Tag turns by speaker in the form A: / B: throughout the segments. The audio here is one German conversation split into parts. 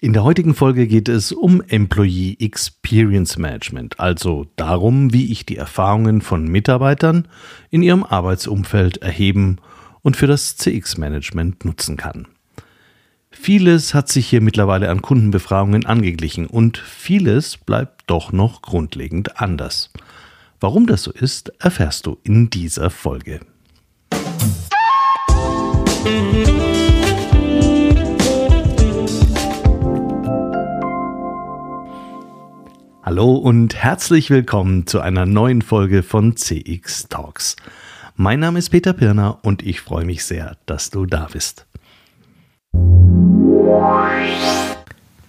A: In der heutigen Folge geht es um Employee Experience Management, also darum, wie ich die Erfahrungen von Mitarbeitern in ihrem Arbeitsumfeld erheben und für das CX-Management nutzen kann. Vieles hat sich hier mittlerweile an Kundenbefragungen angeglichen und vieles bleibt doch noch grundlegend anders. Warum das so ist, erfährst du in dieser Folge. Musik Hallo und herzlich willkommen zu einer neuen Folge von CX Talks. Mein Name ist Peter Pirner und ich freue mich sehr, dass du da bist.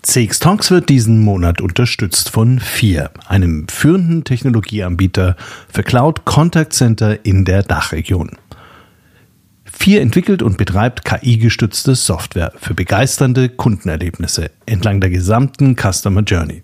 A: CX Talks wird diesen Monat unterstützt von FIR, einem führenden Technologieanbieter für Cloud Contact Center in der Dachregion. FIR entwickelt und betreibt KI-gestützte Software für begeisternde Kundenerlebnisse entlang der gesamten Customer Journey.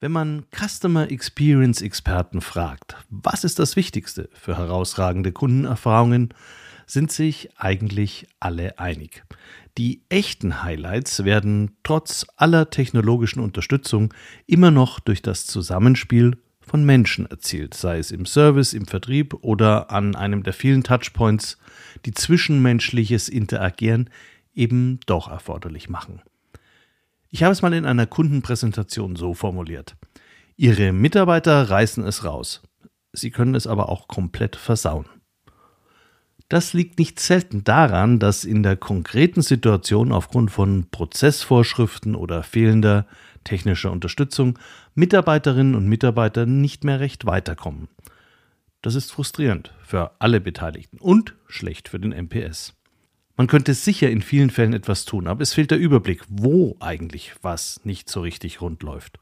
A: Wenn man Customer Experience Experten fragt, was ist das Wichtigste für herausragende Kundenerfahrungen, sind sich eigentlich alle einig. Die echten Highlights werden trotz aller technologischen Unterstützung immer noch durch das Zusammenspiel von Menschen erzielt, sei es im Service, im Vertrieb oder an einem der vielen Touchpoints, die zwischenmenschliches Interagieren eben doch erforderlich machen. Ich habe es mal in einer Kundenpräsentation so formuliert. Ihre Mitarbeiter reißen es raus. Sie können es aber auch komplett versauen. Das liegt nicht selten daran, dass in der konkreten Situation aufgrund von Prozessvorschriften oder fehlender technischer Unterstützung Mitarbeiterinnen und Mitarbeiter nicht mehr recht weiterkommen. Das ist frustrierend für alle Beteiligten und schlecht für den MPS. Man könnte sicher in vielen Fällen etwas tun, aber es fehlt der Überblick, wo eigentlich was nicht so richtig rund läuft.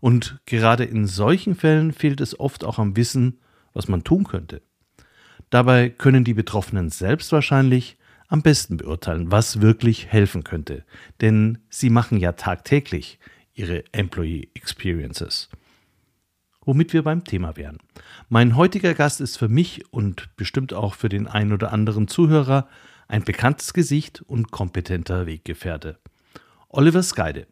A: Und gerade in solchen Fällen fehlt es oft auch am Wissen, was man tun könnte. Dabei können die Betroffenen selbst wahrscheinlich am besten beurteilen, was wirklich helfen könnte, denn sie machen ja tagtäglich ihre Employee Experiences. Womit wir beim Thema wären. Mein heutiger Gast ist für mich und bestimmt auch für den einen oder anderen Zuhörer ein bekanntes Gesicht und kompetenter Weggefährte. Oliver Skyde.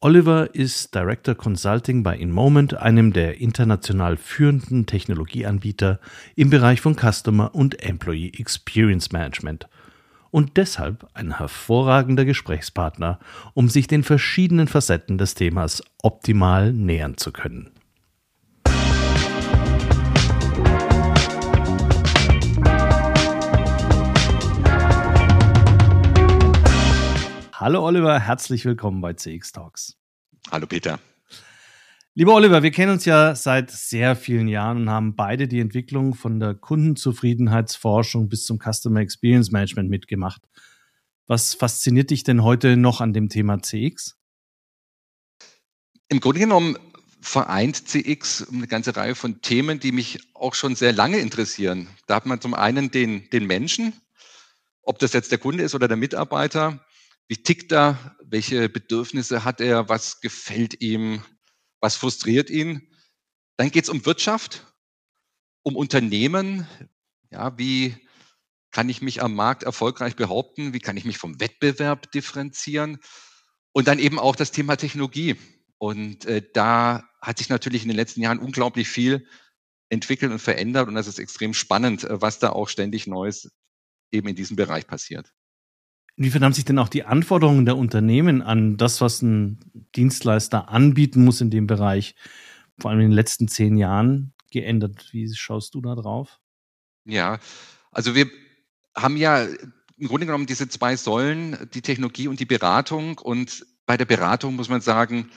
A: Oliver ist Director Consulting bei InMoment, einem der international führenden Technologieanbieter im Bereich von Customer und Employee Experience Management und deshalb ein hervorragender Gesprächspartner, um sich den verschiedenen Facetten des Themas optimal nähern zu können. Hallo Oliver, herzlich willkommen bei CX Talks.
B: Hallo Peter.
A: Lieber Oliver, wir kennen uns ja seit sehr vielen Jahren und haben beide die Entwicklung von der Kundenzufriedenheitsforschung bis zum Customer Experience Management mitgemacht. Was fasziniert dich denn heute noch an dem Thema CX?
B: Im Grunde genommen vereint CX eine ganze Reihe von Themen, die mich auch schon sehr lange interessieren. Da hat man zum einen den, den Menschen, ob das jetzt der Kunde ist oder der Mitarbeiter, wie tickt er? Welche Bedürfnisse hat er? Was gefällt ihm? Was frustriert ihn? Dann geht es um Wirtschaft, um Unternehmen. Ja, wie kann ich mich am Markt erfolgreich behaupten? Wie kann ich mich vom Wettbewerb differenzieren? Und dann eben auch das Thema Technologie. Und äh, da hat sich natürlich in den letzten Jahren unglaublich viel entwickelt und verändert. Und das ist extrem spannend, äh, was da auch ständig Neues eben in diesem Bereich passiert.
A: Inwiefern haben sich denn auch die Anforderungen der Unternehmen an das, was ein Dienstleister anbieten muss in dem Bereich, vor allem in den letzten zehn Jahren geändert? Wie schaust du da drauf?
B: Ja, also wir haben ja im Grunde genommen diese zwei Säulen, die Technologie und die Beratung. Und bei der Beratung muss man sagen,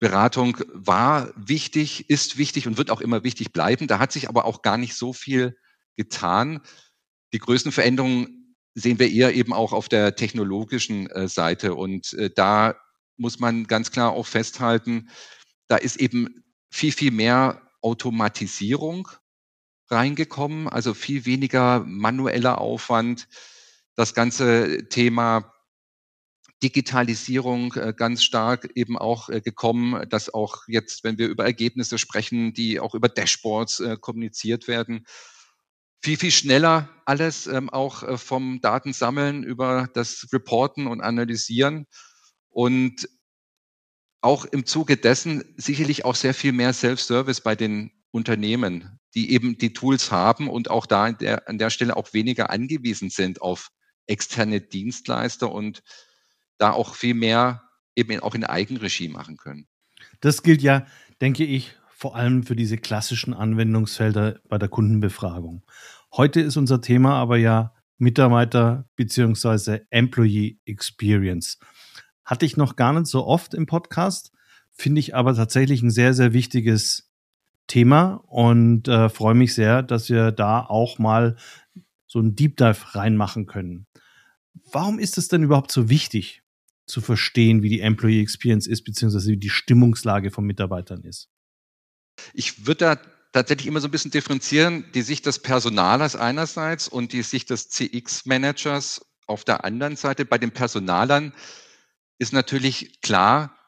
B: Beratung war wichtig, ist wichtig und wird auch immer wichtig bleiben. Da hat sich aber auch gar nicht so viel getan. Die größten Veränderungen sehen wir eher eben auch auf der technologischen äh, Seite. Und äh, da muss man ganz klar auch festhalten, da ist eben viel, viel mehr Automatisierung reingekommen, also viel weniger manueller Aufwand. Das ganze Thema Digitalisierung äh, ganz stark eben auch gekommen, dass auch jetzt, wenn wir über Ergebnisse sprechen, die auch über Dashboards kommuniziert werden, viel, viel schneller alles ähm, auch vom Datensammeln über das Reporten und Analysieren und auch im Zuge dessen sicherlich auch sehr viel mehr Self-Service bei den Unternehmen, die eben die Tools haben und auch da an der, an der Stelle auch weniger angewiesen sind auf externe Dienstleister und da auch viel mehr eben auch in Eigenregie machen können.
A: Das gilt ja, denke ich, vor allem für diese klassischen Anwendungsfelder bei der Kundenbefragung. Heute ist unser Thema aber ja Mitarbeiter bzw. Employee Experience. Hatte ich noch gar nicht so oft im Podcast, finde ich aber tatsächlich ein sehr, sehr wichtiges Thema und äh, freue mich sehr, dass wir da auch mal so einen Deep Dive reinmachen können. Warum ist es denn überhaupt so wichtig, zu verstehen, wie die Employee Experience ist, beziehungsweise wie die Stimmungslage von Mitarbeitern ist?
B: Ich würde da tatsächlich immer so ein bisschen differenzieren, die Sicht des Personalers einerseits und die Sicht des CX-Managers auf der anderen Seite. Bei den Personalern ist natürlich klar,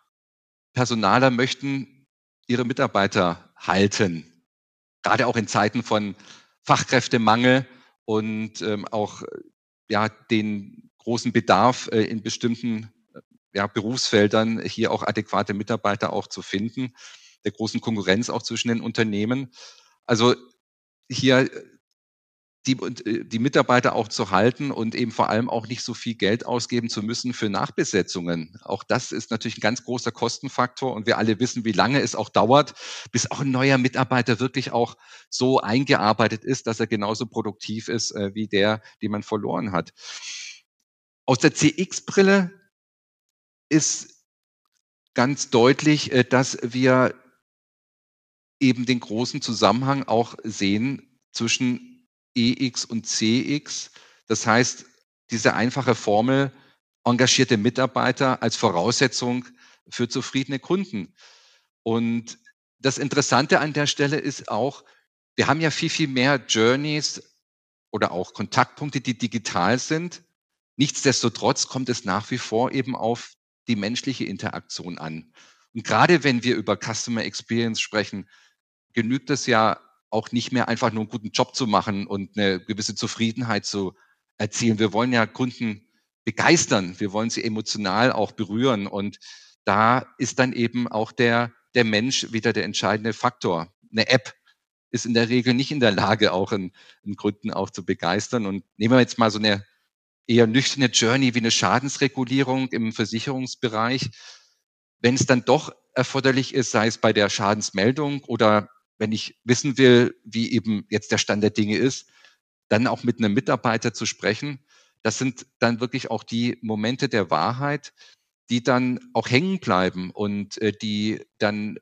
B: Personaler möchten ihre Mitarbeiter halten, gerade auch in Zeiten von Fachkräftemangel und ähm, auch ja, den großen Bedarf äh, in bestimmten ja, Berufsfeldern hier auch adäquate Mitarbeiter auch zu finden, der großen Konkurrenz auch zwischen den Unternehmen. Also hier äh, die, äh, die Mitarbeiter auch zu halten und eben vor allem auch nicht so viel Geld ausgeben zu müssen für Nachbesetzungen. Auch das ist natürlich ein ganz großer Kostenfaktor und wir alle wissen, wie lange es auch dauert, bis auch ein neuer Mitarbeiter wirklich auch so eingearbeitet ist, dass er genauso produktiv ist äh, wie der, den man verloren hat. Aus der CX-Brille ist ganz deutlich, dass wir eben den großen Zusammenhang auch sehen zwischen EX und CX. Das heißt, diese einfache Formel, engagierte Mitarbeiter als Voraussetzung für zufriedene Kunden. Und das Interessante an der Stelle ist auch, wir haben ja viel, viel mehr Journeys oder auch Kontaktpunkte, die digital sind. Nichtsdestotrotz kommt es nach wie vor eben auf die menschliche Interaktion an. Und gerade wenn wir über Customer Experience sprechen, genügt es ja auch nicht mehr einfach nur einen guten Job zu machen und eine gewisse Zufriedenheit zu erzielen. Wir wollen ja Kunden begeistern. Wir wollen sie emotional auch berühren. Und da ist dann eben auch der, der Mensch wieder der entscheidende Faktor. Eine App ist in der Regel nicht in der Lage, auch einen, einen Kunden auch zu begeistern. Und nehmen wir jetzt mal so eine eher nüchterne Journey wie eine Schadensregulierung im Versicherungsbereich. Wenn es dann doch erforderlich ist, sei es bei der Schadensmeldung oder wenn ich wissen will, wie eben jetzt der Stand der Dinge ist, dann auch mit einem Mitarbeiter zu sprechen. Das sind dann wirklich auch die Momente der Wahrheit, die dann auch hängen bleiben und äh, die dann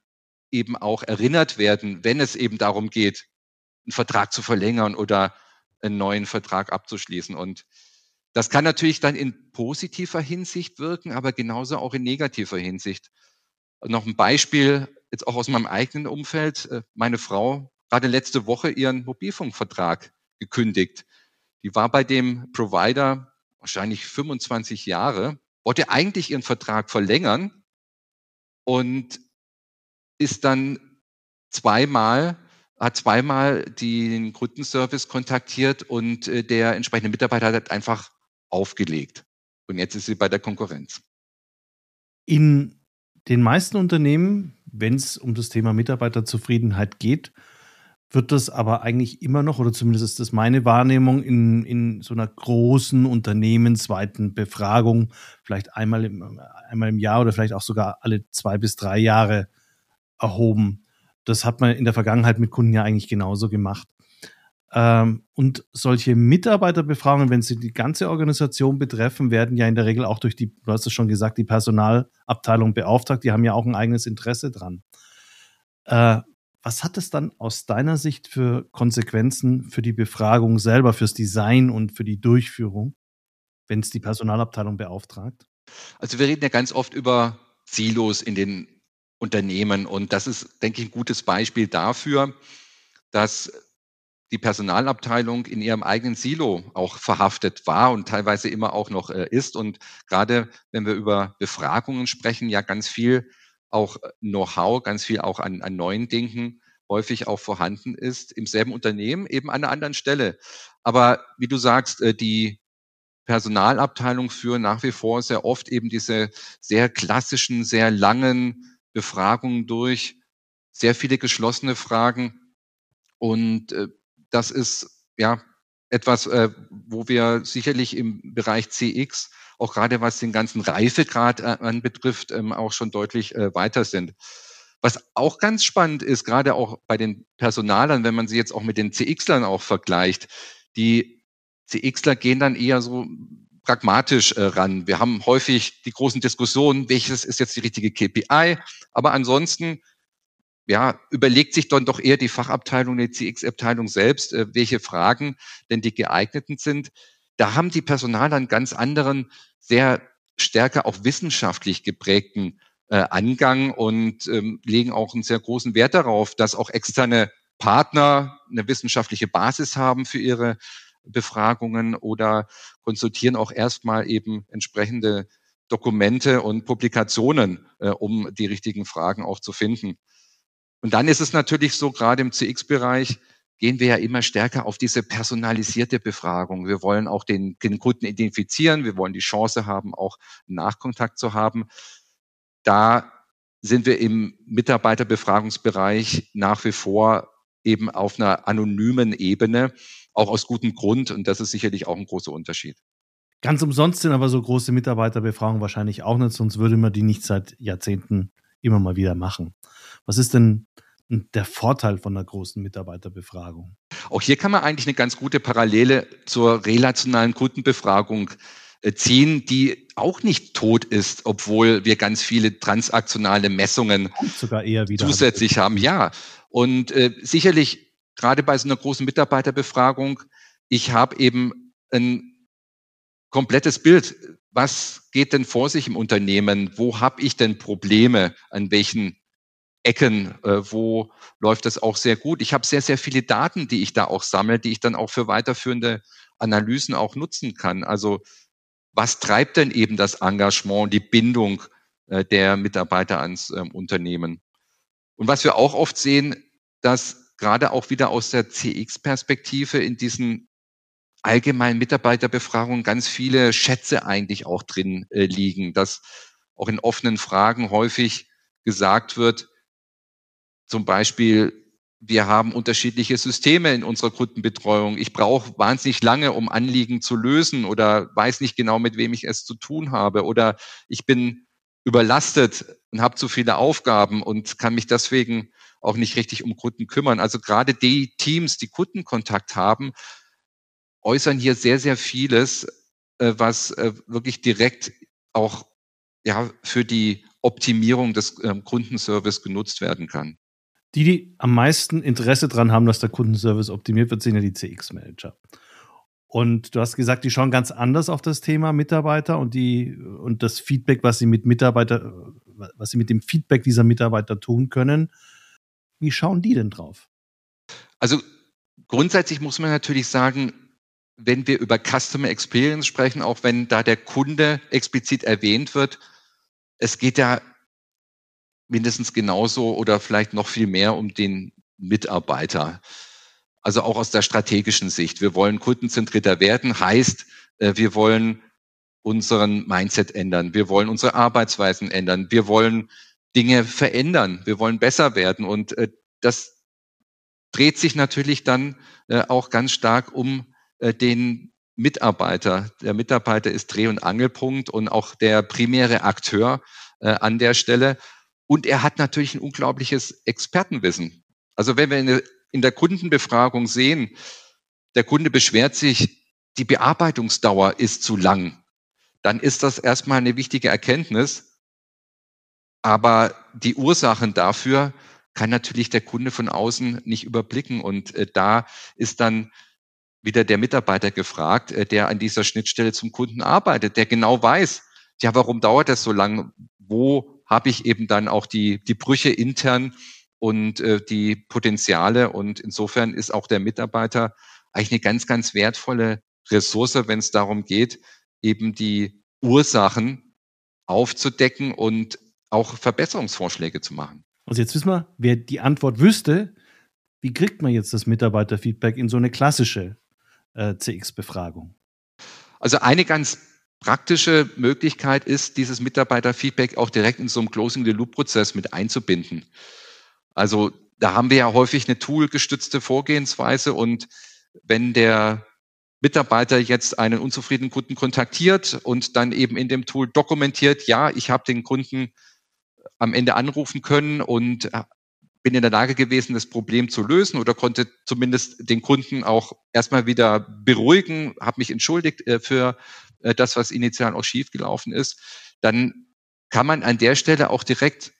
B: eben auch erinnert werden, wenn es eben darum geht, einen Vertrag zu verlängern oder einen neuen Vertrag abzuschließen. Und das kann natürlich dann in positiver Hinsicht wirken, aber genauso auch in negativer Hinsicht. Noch ein Beispiel, jetzt auch aus meinem eigenen Umfeld. Äh, meine Frau gerade letzte Woche ihren Mobilfunkvertrag gekündigt. Die war bei dem Provider wahrscheinlich 25 Jahre, wollte eigentlich ihren Vertrag verlängern und ist dann zweimal hat zweimal den Kundenservice kontaktiert und äh, der entsprechende Mitarbeiter hat einfach aufgelegt. Und jetzt ist sie bei der Konkurrenz.
A: In den meisten Unternehmen, wenn es um das Thema Mitarbeiterzufriedenheit geht, wird das aber eigentlich immer noch, oder zumindest ist das meine Wahrnehmung, in, in so einer großen unternehmensweiten Befragung, vielleicht einmal im, einmal im Jahr oder vielleicht auch sogar alle zwei bis drei Jahre erhoben. Das hat man in der Vergangenheit mit Kunden ja eigentlich genauso gemacht. Ähm, und solche Mitarbeiterbefragungen, wenn sie die ganze Organisation betreffen, werden ja in der Regel auch durch die, du hast es schon gesagt, die Personalabteilung beauftragt. Die haben ja auch ein eigenes Interesse dran. Äh, was hat es dann aus deiner Sicht für Konsequenzen für die Befragung selber, fürs Design und für die Durchführung, wenn es die Personalabteilung beauftragt?
B: Also wir reden ja ganz oft über Silos in den Unternehmen. Und das ist, denke ich, ein gutes Beispiel dafür, dass die Personalabteilung in ihrem eigenen Silo auch verhaftet war und teilweise immer auch noch äh, ist. Und gerade wenn wir über Befragungen sprechen, ja ganz viel auch Know-how, ganz viel auch an, an neuen Dingen häufig auch vorhanden ist im selben Unternehmen, eben an einer anderen Stelle. Aber wie du sagst, äh, die Personalabteilung führen nach wie vor sehr oft eben diese sehr klassischen, sehr langen Befragungen durch, sehr viele geschlossene Fragen. Und äh, das ist ja etwas, äh, wo wir sicherlich im Bereich CX, auch gerade was den ganzen Reifegrad anbetrifft, ähm, auch schon deutlich weiter sind. Was auch ganz spannend ist, gerade auch bei den Personalern, wenn man sie jetzt auch mit den CXlern auch vergleicht, die CXler gehen dann eher so pragmatisch äh, ran. Wir haben häufig die großen Diskussionen, welches ist jetzt die richtige KPI, aber ansonsten ja, überlegt sich dann doch eher die Fachabteilung, die CX-Abteilung selbst, äh, welche Fragen denn die geeigneten sind. Da haben die Personaler einen ganz anderen, sehr stärker auch wissenschaftlich geprägten äh, Angang und ähm, legen auch einen sehr großen Wert darauf, dass auch externe Partner eine wissenschaftliche Basis haben für ihre Befragungen oder konsultieren auch erstmal eben entsprechende Dokumente und Publikationen, äh, um die richtigen Fragen auch zu finden. Und dann ist es natürlich so, gerade im CX-Bereich gehen wir ja immer stärker auf diese personalisierte Befragung. Wir wollen auch den, den Kunden identifizieren, wir wollen die Chance haben, auch Nachkontakt zu haben da sind wir im Mitarbeiterbefragungsbereich nach wie vor eben auf einer anonymen Ebene, auch aus gutem Grund. Und das ist sicherlich auch ein großer Unterschied.
A: Ganz umsonst sind aber so große Mitarbeiterbefragungen wahrscheinlich auch nicht, sonst würde man die nicht seit Jahrzehnten immer mal wieder machen. Was ist denn der Vorteil von einer großen Mitarbeiterbefragung?
B: Auch hier kann man eigentlich eine ganz gute Parallele zur relationalen Kundenbefragung äh, ziehen, die auch nicht tot ist, obwohl wir ganz viele transaktionale Messungen zusätzlich haben. Ja, und äh, sicherlich gerade bei so einer großen Mitarbeiterbefragung, ich habe eben ein komplettes Bild. Was geht denn vor sich im Unternehmen? Wo habe ich denn Probleme? An welchen Ecken? Äh, wo läuft das auch sehr gut? Ich habe sehr, sehr viele Daten, die ich da auch sammle, die ich dann auch für weiterführende Analysen auch nutzen kann. Also was treibt denn eben das Engagement, die Bindung äh, der Mitarbeiter ans ähm, Unternehmen? Und was wir auch oft sehen, dass gerade auch wieder aus der CX-Perspektive in diesen allgemeinen Mitarbeiterbefragungen ganz viele Schätze eigentlich auch drin äh, liegen, dass auch in offenen Fragen häufig gesagt wird, zum Beispiel, wir haben unterschiedliche Systeme in unserer Kundenbetreuung. Ich brauche wahnsinnig lange, um Anliegen zu lösen oder weiß nicht genau, mit wem ich es zu tun habe. Oder ich bin überlastet und habe zu viele Aufgaben und kann mich deswegen auch nicht richtig um Kunden kümmern. Also gerade die Teams, die Kundenkontakt haben, äußern hier sehr, sehr vieles, äh, was äh, wirklich direkt auch ja, für die Optimierung des ähm, Kundenservice genutzt werden kann.
A: Die, die am meisten Interesse daran haben, dass der Kundenservice optimiert wird, sind ja die CX-Manager. Und du hast gesagt, die schauen ganz anders auf das Thema Mitarbeiter und die und das Feedback, was sie mit Mitarbeiter, was sie mit dem Feedback dieser Mitarbeiter tun können. Wie schauen die denn drauf?
B: Also grundsätzlich muss man natürlich sagen, wenn wir über Customer Experience sprechen, auch wenn da der Kunde explizit erwähnt wird, es geht ja mindestens genauso oder vielleicht noch viel mehr um den Mitarbeiter. Also auch aus der strategischen Sicht. Wir wollen kundenzentrierter werden, heißt, äh, wir wollen unseren Mindset ändern. Wir wollen unsere Arbeitsweisen ändern. Wir wollen Dinge verändern. Wir wollen besser werden. Und äh, das dreht sich natürlich dann äh, auch ganz stark um den Mitarbeiter. Der Mitarbeiter ist Dreh- und Angelpunkt und auch der primäre Akteur an der Stelle. Und er hat natürlich ein unglaubliches Expertenwissen. Also wenn wir in der, in der Kundenbefragung sehen, der Kunde beschwert sich, die Bearbeitungsdauer ist zu lang, dann ist das erstmal eine wichtige Erkenntnis. Aber die Ursachen dafür kann natürlich der Kunde von außen nicht überblicken. Und äh, da ist dann wieder der Mitarbeiter gefragt, äh, der an dieser Schnittstelle zum Kunden arbeitet, der genau weiß, ja, warum dauert das so lang? Wo habe ich eben dann auch die, die Brüche intern und äh, die Potenziale. Und insofern ist auch der Mitarbeiter eigentlich eine ganz, ganz wertvolle Ressource, wenn es darum geht, eben die Ursachen aufzudecken und auch Verbesserungsvorschläge zu machen.
A: Also jetzt wissen wir, wer die Antwort wüsste, wie kriegt man jetzt das Mitarbeiterfeedback in so eine klassische äh, CX-Befragung?
B: Also eine ganz praktische Möglichkeit ist, dieses Mitarbeiterfeedback auch direkt in so einem Closing-the-Loop-Prozess mit einzubinden. Also da haben wir ja häufig eine toolgestützte Vorgehensweise und wenn der Mitarbeiter jetzt einen unzufriedenen Kunden kontaktiert und dann eben in dem Tool dokumentiert, ja, ich habe den Kunden am Ende anrufen können und bin in der Lage gewesen, das Problem zu lösen oder konnte zumindest den Kunden auch erstmal wieder beruhigen, habe mich entschuldigt äh, für äh, das, was initial auch schiefgelaufen ist, dann kann man an der Stelle auch direkt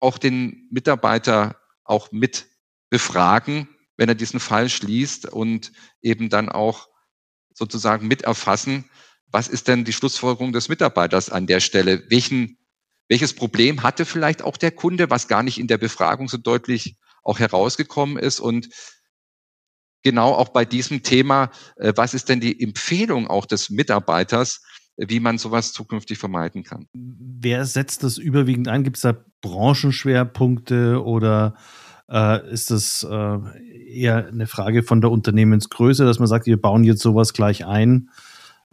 B: auch den Mitarbeiter auch mit befragen, wenn er diesen Fall schließt und eben dann auch sozusagen mit erfassen, was ist denn die Schlussfolgerung des Mitarbeiters an der Stelle? Welchen, welches Problem hatte vielleicht auch der Kunde, was gar nicht in der Befragung so deutlich auch herausgekommen ist? Und genau auch bei diesem Thema, äh, was ist denn die Empfehlung auch des Mitarbeiters, wie man sowas zukünftig vermeiden kann?
A: Wer setzt das überwiegend ein? Gibt es da Branchenschwerpunkte oder äh, ist das äh, eher eine Frage von der Unternehmensgröße, dass man sagt, wir bauen jetzt sowas gleich ein?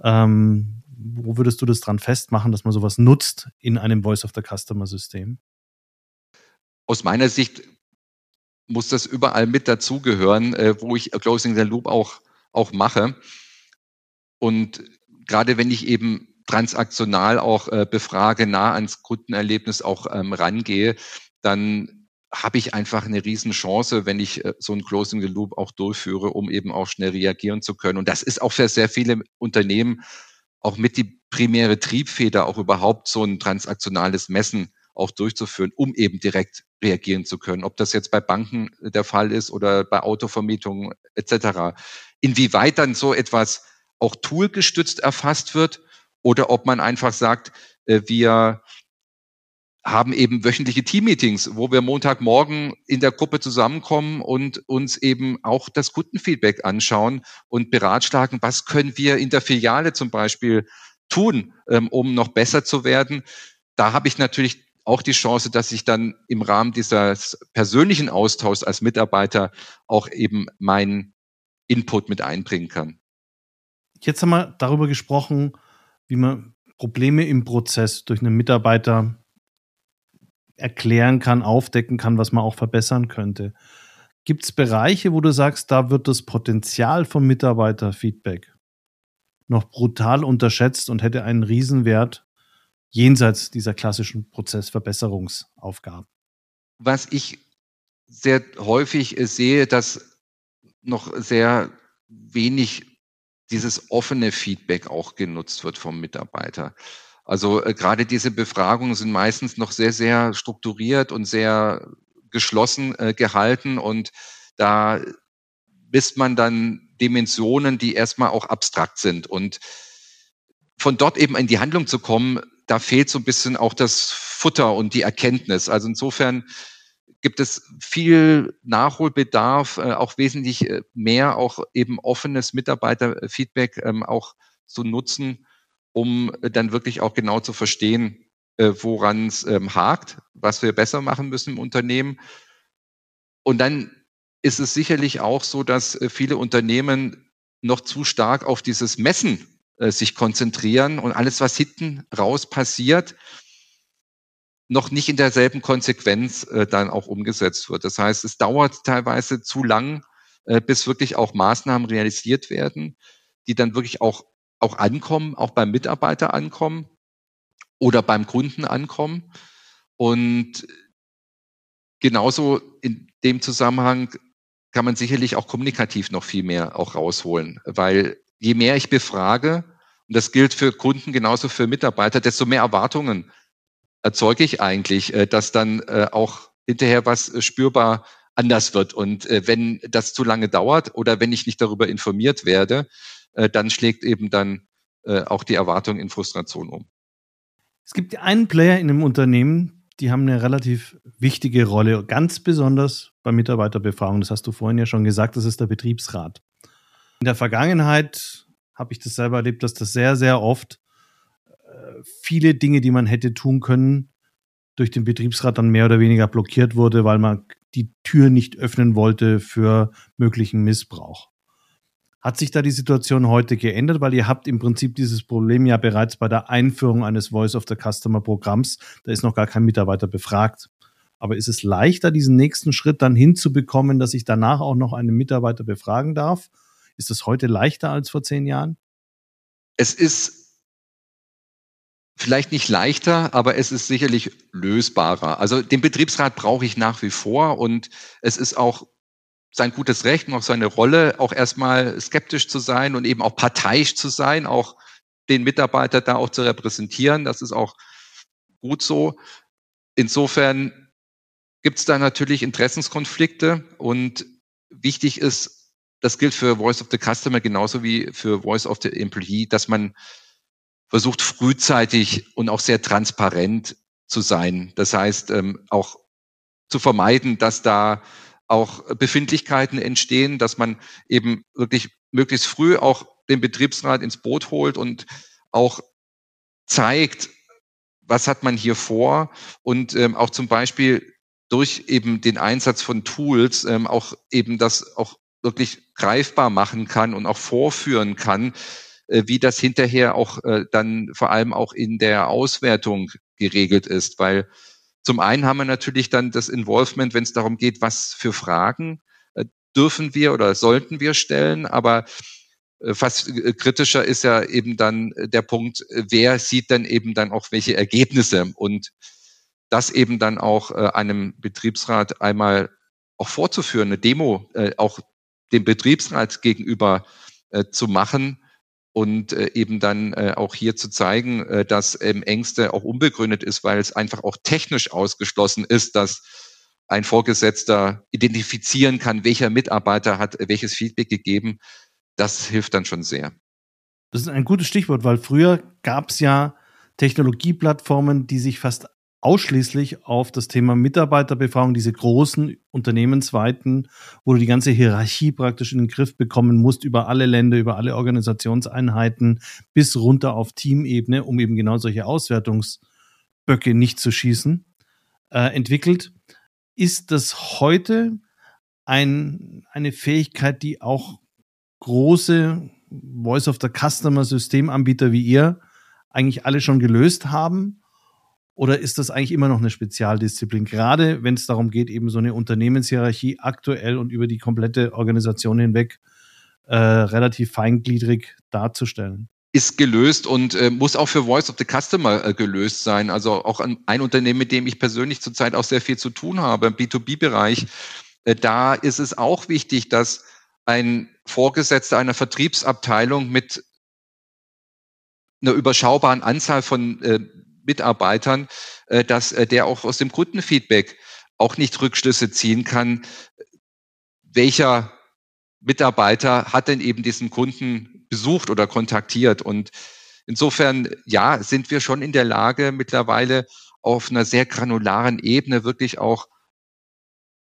A: Ähm, wo würdest du das dran festmachen, dass man sowas nutzt in einem Voice of the Customer System?
B: Aus meiner Sicht muss das überall mit dazugehören, äh, wo ich Closing the Loop auch, auch mache. Und gerade wenn ich eben transaktional auch äh, befrage, nah ans Kundenerlebnis auch ähm, rangehe, dann habe ich einfach eine Riesenchance, wenn ich äh, so ein Closing the Loop auch durchführe, um eben auch schnell reagieren zu können. Und das ist auch für sehr viele Unternehmen auch mit die primäre Triebfeder, auch überhaupt so ein transaktionales Messen auch durchzuführen, um eben direkt reagieren zu können. Ob das jetzt bei Banken der Fall ist oder bei Autovermietungen etc. Inwieweit dann so etwas auch toolgestützt erfasst wird oder ob man einfach sagt, äh, wir haben eben wöchentliche Teammeetings, wo wir Montagmorgen in der Gruppe zusammenkommen und uns eben auch das Kundenfeedback anschauen und beratschlagen, was können wir in der Filiale zum Beispiel tun, ähm, um noch besser zu werden. Da habe ich natürlich auch die Chance, dass ich dann im Rahmen dieses persönlichen Austauschs als Mitarbeiter auch eben meinen Input mit einbringen kann.
A: Jetzt haben wir darüber gesprochen, wie man Probleme im Prozess durch einen Mitarbeiter erklären kann, aufdecken kann, was man auch verbessern könnte. Gibt es Bereiche, wo du sagst, da wird das Potenzial vom Mitarbeiterfeedback noch brutal unterschätzt und hätte einen Riesenwert jenseits dieser klassischen Prozessverbesserungsaufgaben?
B: Was ich sehr häufig sehe, dass noch sehr wenig dieses offene Feedback auch genutzt wird vom Mitarbeiter. Also äh, gerade diese Befragungen sind meistens noch sehr, sehr strukturiert und sehr geschlossen äh, gehalten und da misst man dann Dimensionen, die erstmal auch abstrakt sind. Und von dort eben in die Handlung zu kommen, da fehlt so ein bisschen auch das Futter und die Erkenntnis. Also insofern gibt es viel Nachholbedarf, äh, auch wesentlich äh, mehr, auch eben offenes Mitarbeiterfeedback ähm, auch zu nutzen, um dann wirklich auch genau zu verstehen, äh, woran es ähm, hakt, was wir besser machen müssen im Unternehmen. Und dann ist es sicherlich auch so, dass äh, viele Unternehmen noch zu stark auf dieses Messen äh, sich konzentrieren und alles, was hinten raus passiert, noch nicht in derselben Konsequenz äh, dann auch umgesetzt wird. Das heißt, es dauert teilweise zu lang, äh, bis wirklich auch Maßnahmen realisiert werden, die dann wirklich auch auch ankommen, auch beim Mitarbeiter ankommen oder beim Kunden ankommen. Und genauso in dem Zusammenhang kann man sicherlich auch kommunikativ noch viel mehr auch rausholen, weil je mehr ich befrage, und das gilt für Kunden genauso für Mitarbeiter, desto mehr Erwartungen erzeuge ich eigentlich, äh, dass dann äh, auch hinterher was äh, spürbar anders wird. Und wenn das zu lange dauert oder wenn ich nicht darüber informiert werde, äh, dann schlägt eben dann äh, auch die Erwartung in Frustration um.
A: Es gibt einen Player in einem Unternehmen, die haben eine relativ wichtige Rolle, ganz besonders bei Mitarbeiterbefragungen. Das hast du vorhin ja schon gesagt, das ist der Betriebsrat. In der Vergangenheit habe ich das selber erlebt, dass das sehr, sehr oft äh, viele Dinge, die man hätte tun können, durch den Betriebsrat dann mehr oder weniger blockiert wurde, weil man die Tür nicht öffnen wollte für möglichen Missbrauch. Hat sich da die Situation heute geändert? Weil ihr habt im Prinzip dieses Problem ja bereits bei der Einführung eines Voice of the Customer Programms. Da ist noch gar kein Mitarbeiter befragt. Aber ist es leichter, diesen nächsten Schritt dann hinzubekommen, dass ich danach auch noch einen Mitarbeiter befragen darf? Ist es heute leichter als vor zehn Jahren?
B: Es ist vielleicht nicht leichter, aber es ist sicherlich lösbarer. Also den Betriebsrat brauche ich nach wie vor und es ist auch sein gutes Recht und auch seine Rolle, auch erstmal skeptisch zu sein und eben auch parteiisch zu sein, auch den Mitarbeiter da auch zu repräsentieren. Das ist auch gut so. Insofern gibt es da natürlich Interessenskonflikte und wichtig ist, das gilt für Voice of the Customer genauso wie für Voice of the Employee, dass man versucht frühzeitig und auch sehr transparent zu sein. Das heißt, ähm, auch zu vermeiden, dass da auch Befindlichkeiten entstehen, dass man eben wirklich möglichst früh auch den Betriebsrat ins Boot holt und auch zeigt, was hat man hier vor. Und ähm, auch zum Beispiel durch eben den Einsatz von Tools ähm, auch eben das auch wirklich greifbar machen kann und auch vorführen kann, äh, wie das hinterher auch äh, dann vor allem auch in der Auswertung geregelt ist, weil zum einen haben wir natürlich dann das Involvement, wenn es darum geht, was für Fragen äh, dürfen wir oder sollten wir stellen, aber äh, fast äh, kritischer ist ja eben dann der Punkt, wer sieht dann eben dann auch welche Ergebnisse? Und das eben dann auch einem Betriebsrat einmal auch vorzuführen, eine Demo auch dem Betriebsrat gegenüber zu machen, und äh, eben dann äh, auch hier zu zeigen, äh, dass ähm, Ängste auch unbegründet ist, weil es einfach auch technisch ausgeschlossen ist, dass ein Vorgesetzter identifizieren kann, welcher Mitarbeiter hat welches Feedback gegeben. Das hilft dann schon sehr.
A: Das ist ein gutes Stichwort, weil früher gab es ja Technologieplattformen, die sich fast ausschließlich auf das Thema Mitarbeiterbefragung, diese großen unternehmensweiten, wo du die ganze Hierarchie praktisch in den Griff bekommen musst, über alle Länder, über alle Organisationseinheiten bis runter auf Teamebene, um eben genau solche Auswertungsböcke nicht zu schießen, äh, entwickelt. Ist das heute ein, eine Fähigkeit, die auch große Voice of the Customer Systemanbieter wie ihr eigentlich alle schon gelöst haben? Oder ist das eigentlich immer noch eine Spezialdisziplin? Gerade wenn es darum geht, eben so eine Unternehmenshierarchie aktuell und über die komplette Organisation hinweg äh, relativ feingliedrig darzustellen
B: ist gelöst und äh, muss auch für Voice of the Customer äh, gelöst sein. Also auch ein, ein, Unternehmen, mit dem ich persönlich zurzeit auch sehr viel zu tun habe, im B2B-Bereich. Äh, da ist es auch wichtig, dass ein Vorgesetzter einer Vertriebsabteilung mit einer überschaubaren Anzahl von äh, Mitarbeitern, äh, dass äh, der auch aus dem Kundenfeedback auch nicht Rückschlüsse ziehen kann, welcher Mitarbeiter hat denn eben diesen Kunden besucht oder kontaktiert. Und insofern, ja, sind wir schon in der Lage, mittlerweile auf einer sehr granularen Ebene wirklich auch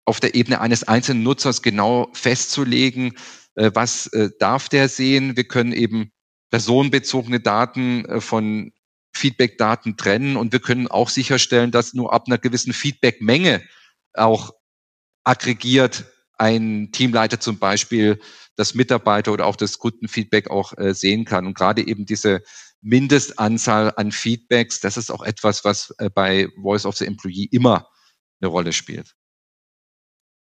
B: auf der Ebene eines einzelnen Nutzers genau festzulegen, äh, was darf der sehen. Wir können eben personenbezogene Daten von Feedback-Daten trennen und wir können auch sicherstellen, dass nur ab einer gewissen Feedback-Menge auch aggregiert ein Teamleiter zum Beispiel das Mitarbeiter oder auch das Kundenfeedback auch äh, sehen kann. Und gerade eben diese Mindestanzahl an Feedbacks, das ist auch etwas, was äh, bei Voice of the Employee immer eine Rolle spielt.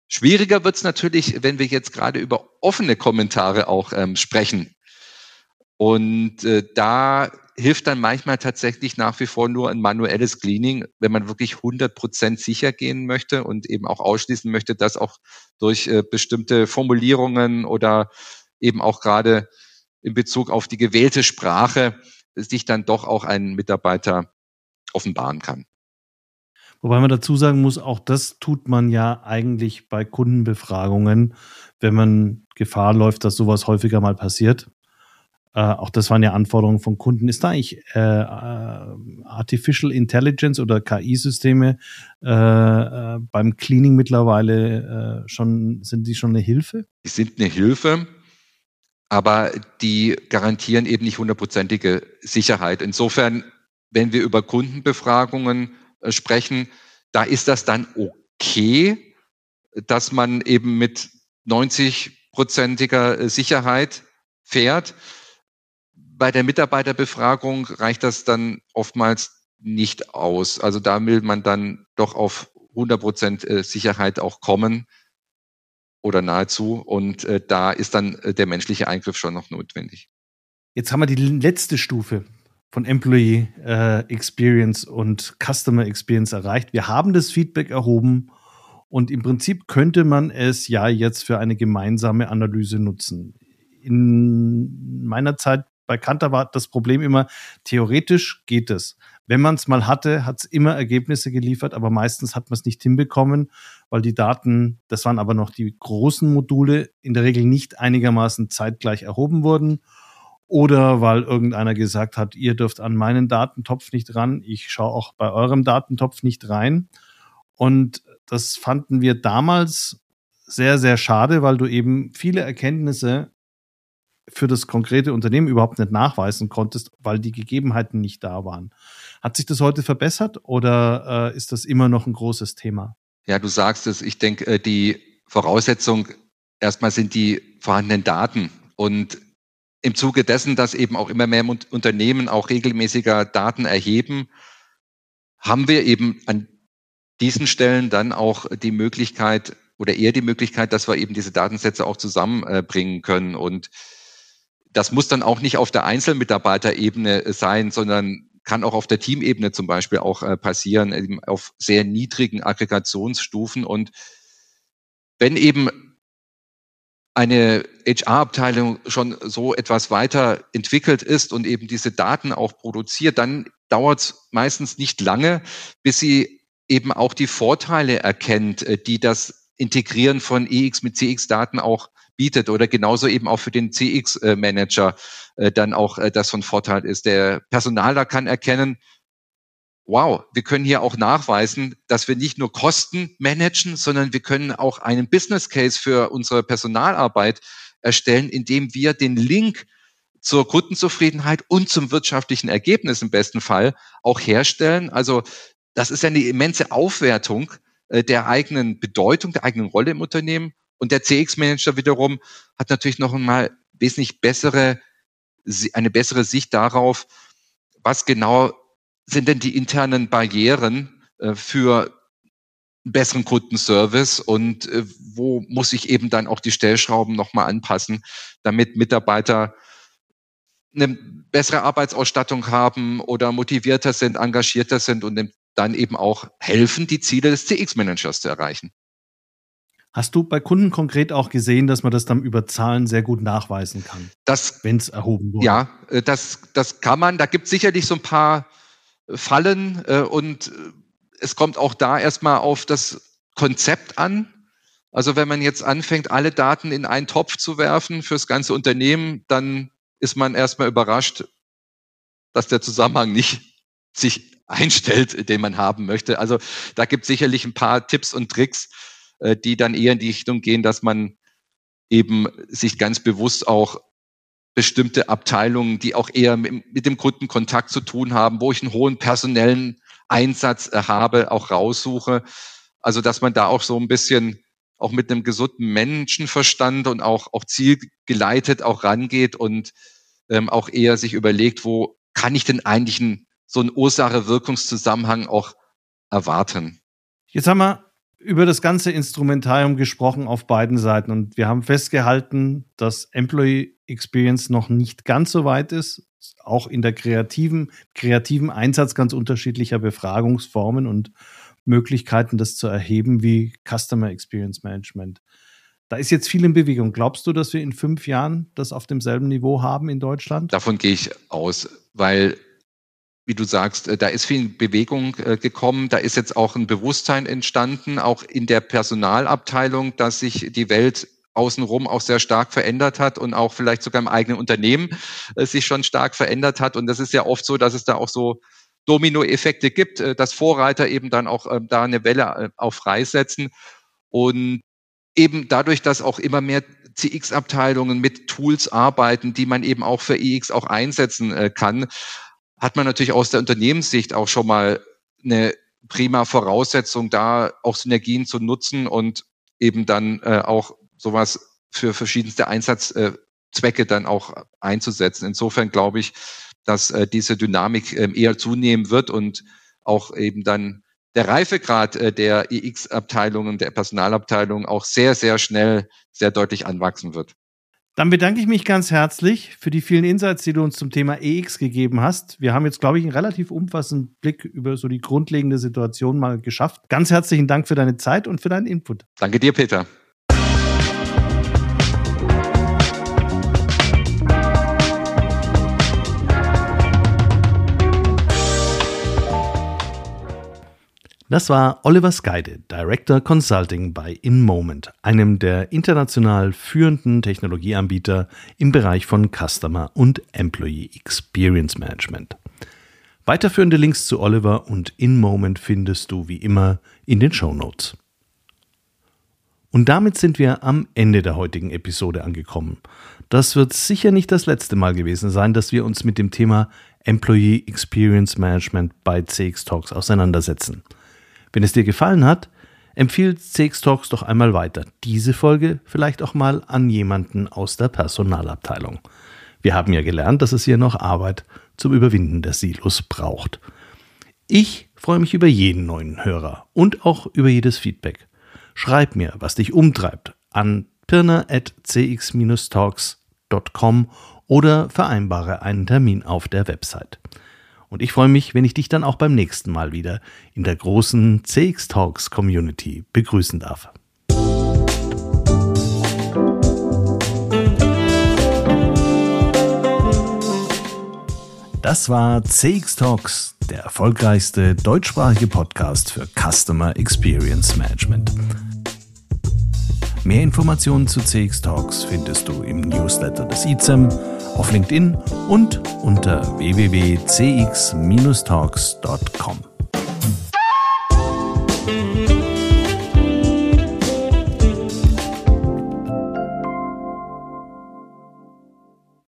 B: Schwieriger wird es natürlich, wenn wir jetzt gerade über offene Kommentare auch ähm, sprechen. Und äh, da hilft dann manchmal tatsächlich nach wie vor nur ein manuelles Cleaning, wenn man wirklich 100 Prozent sicher gehen möchte und eben auch ausschließen möchte, dass auch durch äh, bestimmte Formulierungen oder eben auch gerade in Bezug auf die gewählte Sprache sich dann doch auch ein Mitarbeiter offenbaren kann.
A: Wobei man dazu sagen muss, auch das tut man ja eigentlich bei Kundenbefragungen, wenn man Gefahr läuft, dass sowas häufiger mal passiert Äh, auch das waren ja Anforderungen von Kunden. Ist da eigentlich äh, äh Artificial Intelligence oder KI-Systeme äh, äh, beim Cleaning mittlerweile äh, schon, sind die schon eine Hilfe?
B: Die sind eine Hilfe, aber die garantieren eben nicht hundertprozentige Sicherheit. Insofern, wenn wir über Kundenbefragungen sprechen, da ist das dann okay, dass man eben mit 90-prozentiger Sicherheit fährt bei der Mitarbeiterbefragung reicht das dann oftmals nicht aus. Also da will man dann doch auf 100 Prozent äh, Sicherheit auch kommen oder nahezu. Und äh, da ist dann äh, der menschliche Eingriff schon noch notwendig.
A: Jetzt haben wir die letzte Stufe von Employee Experience und Customer Experience erreicht. Wir haben das Feedback erhoben und im Prinzip könnte man es ja jetzt für eine gemeinsame Analyse nutzen. In meiner Zeit bei Kanter war das Problem immer, theoretisch geht es. Wenn man es mal hatte, hat es immer Ergebnisse geliefert, aber meistens hat man es nicht hinbekommen, weil die Daten, das waren aber noch die großen Module, in der Regel nicht einigermaßen zeitgleich erhoben wurden oder weil irgendeiner gesagt hat, ihr dürft an meinen Datentopf nicht ran, ich schaue auch bei eurem Datentopf nicht rein. Und das fanden wir damals sehr, sehr schade, weil du eben viele Erkenntnisse für das konkrete Unternehmen überhaupt nicht nachweisen konntest, weil die Gegebenheiten nicht da waren. Hat sich das heute verbessert oder äh, ist das immer noch ein großes Thema?
B: Ja, du sagst es. Ich denke, äh, die Voraussetzung erstmal sind die vorhandenen Daten und im Zuge dessen, dass eben auch immer mehr Unternehmen auch regelmäßiger Daten erheben, haben wir eben an diesen Stellen dann auch die Möglichkeit oder eher die Möglichkeit, dass wir eben diese Datensätze auch zusammenbringen können. Und das muss dann auch nicht auf der Einzelmitarbeiterebene äh, sein, sondern kann auch auf der Teamebene zum Beispiel auch äh, passieren, eben auf sehr niedrigen Aggregationsstufen. Und wenn eben eine HR-Abteilung schon so etwas weiter entwickelt ist und eben diese Daten auch produziert, dann dauert es meistens nicht lange, bis sie eben auch die Vorteile erkennt, äh, die das Integrieren von EX mit CX-Daten auch bietet oder genauso eben auch für den CX-Manager äh, dann auch äh, das von Vorteil ist. Der Personaler kann erkennen, wow, wir können hier auch nachweisen, dass wir nicht nur Kosten managen, sondern wir können auch einen Business Case für unsere Personalarbeit erstellen, indem wir den Link zur Kundenzufriedenheit und zum wirtschaftlichen Ergebnis im besten Fall auch herstellen. Also das ist eine immense Aufwertung äh, der eigenen Bedeutung, der eigenen Rolle im Unternehmen und der CX-Manager wiederum hat natürlich noch einmal wesentlich bessere, eine bessere Sicht darauf, was genau sind denn die internen Barrieren äh, für einen besseren Kundenservice und äh, wo muss ich eben dann auch die Stellschrauben nochmal anpassen, damit Mitarbeiter eine bessere Arbeitsausstattung haben oder motivierter sind, engagierter sind und dann eben auch helfen, die Ziele des CX-Managers zu erreichen.
A: Hast du bei Kunden konkret auch gesehen, dass man das dann über Zahlen sehr gut nachweisen kann,
B: wenn es erhoben wurde? Ja, äh, das, das kann man. Da gibt es sicherlich so ein paar äh, Fallen äh, und es kommt auch da erstmal auf das Konzept an. Also wenn man jetzt anfängt, alle Daten in einen Topf zu werfen fürs ganze Unternehmen, dann ist man erstmal überrascht, dass der Zusammenhang nicht sich einstellt, den man haben möchte. Also da gibt es sicherlich ein paar Tipps und Tricks, äh, die dann eher in die Richtung gehen, dass man eben sich ganz bewusst auch bestimmte Abteilungen, die auch eher mit dem Kunden Kontakt zu tun haben, wo ich einen hohen personellen Einsatz äh, habe, auch raussuche. Also, dass man da auch so ein bisschen auch mit einem gesunden Menschenverstand und auch, auch zielgeleitet auch rangeht und ähm, auch eher sich überlegt, wo kann ich denn eigentlich einen, so einen Ursache-Wirkungszusammenhang auch erwarten.
A: Jetzt haben wir über das ganze Instrumentarium gesprochen auf beiden Seiten und wir haben festgehalten, dass Employee Experience noch nicht ganz so weit ist, auch in der kreativen, kreativen Einsatz ganz unterschiedlicher Befragungsformen und Möglichkeiten, das zu erheben, wie Customer Experience Management. Da ist jetzt viel in Bewegung. Glaubst du, dass wir in fünf Jahren das auf demselben Niveau haben in Deutschland?
B: Davon gehe ich aus, weil wie du sagst, äh, da ist viel Bewegung äh, gekommen, da ist jetzt auch ein Bewusstsein entstanden, auch in der Personalabteilung, dass sich die Welt außenrum auch sehr stark verändert hat und auch vielleicht sogar im eigenen Unternehmen äh, sich schon stark verändert hat. Und das ist ja oft so, dass es da auch so Dominoeffekte gibt, dass Vorreiter eben dann auch äh, da eine Welle auf freisetzen. Und eben dadurch, dass auch immer mehr CX-Abteilungen mit Tools arbeiten, die man eben auch für EX auch einsetzen kann, hat man natürlich aus der Unternehmenssicht auch schon mal eine prima Voraussetzung, da auch Synergien zu nutzen und eben dann äh, auch sowas für verschiedenste Einsatzzwecke dann auch einzusetzen. Insofern glaube ich, dass äh, diese Dynamik äh, eher zunehmen wird und auch eben dann der Reifegrad äh, der EX-Abteilungen, der Personalabteilung auch sehr, sehr schnell, sehr deutlich anwachsen wird.
A: Dann bedanke ich mich ganz herzlich für die vielen Insights, die du uns zum Thema EX gegeben hast. Wir haben jetzt, glaube ich, einen relativ umfassenden Blick über so die grundlegende Situation mal geschafft. Ganz herzlichen Dank für deine Zeit und für deinen Input.
B: Danke dir, Peter.
A: Das war Oliver Skyde, Director Consulting bei InMoment, einem der international führenden Technologieanbieter im Bereich von Customer und Employee Experience Management. Weiterführende Links zu Oliver und InMoment findest du wie immer in den Show Notes. Und damit sind wir am Ende der heutigen Episode angekommen. Das wird sicher nicht das letzte Mal gewesen sein, dass wir uns mit dem Thema Employee Experience Management bei CX Talks auseinandersetzen. Wenn es dir gefallen hat, empfiehl CX Talks doch einmal weiter. Diese Folge vielleicht auch mal an jemanden aus der Personalabteilung. Wir haben ja gelernt, dass es hier noch Arbeit zum Überwinden der Silos braucht. Ich freue mich über jeden neuen Hörer und auch über jedes Feedback. Schreib mir, was dich umtreibt, an pirna.cx-talks.com oder vereinbare einen Termin auf der Website. Und ich freue mich, wenn ich dich dann auch beim nächsten Mal wieder in der großen CX Talks Community begrüßen darf. Das war CX Talks, der erfolgreichste deutschsprachige Podcast für Customer Experience Management. Mehr Informationen zu CX Talks findest du im Newsletter des ICEM auf LinkedIn und unter www.cx-talks.com.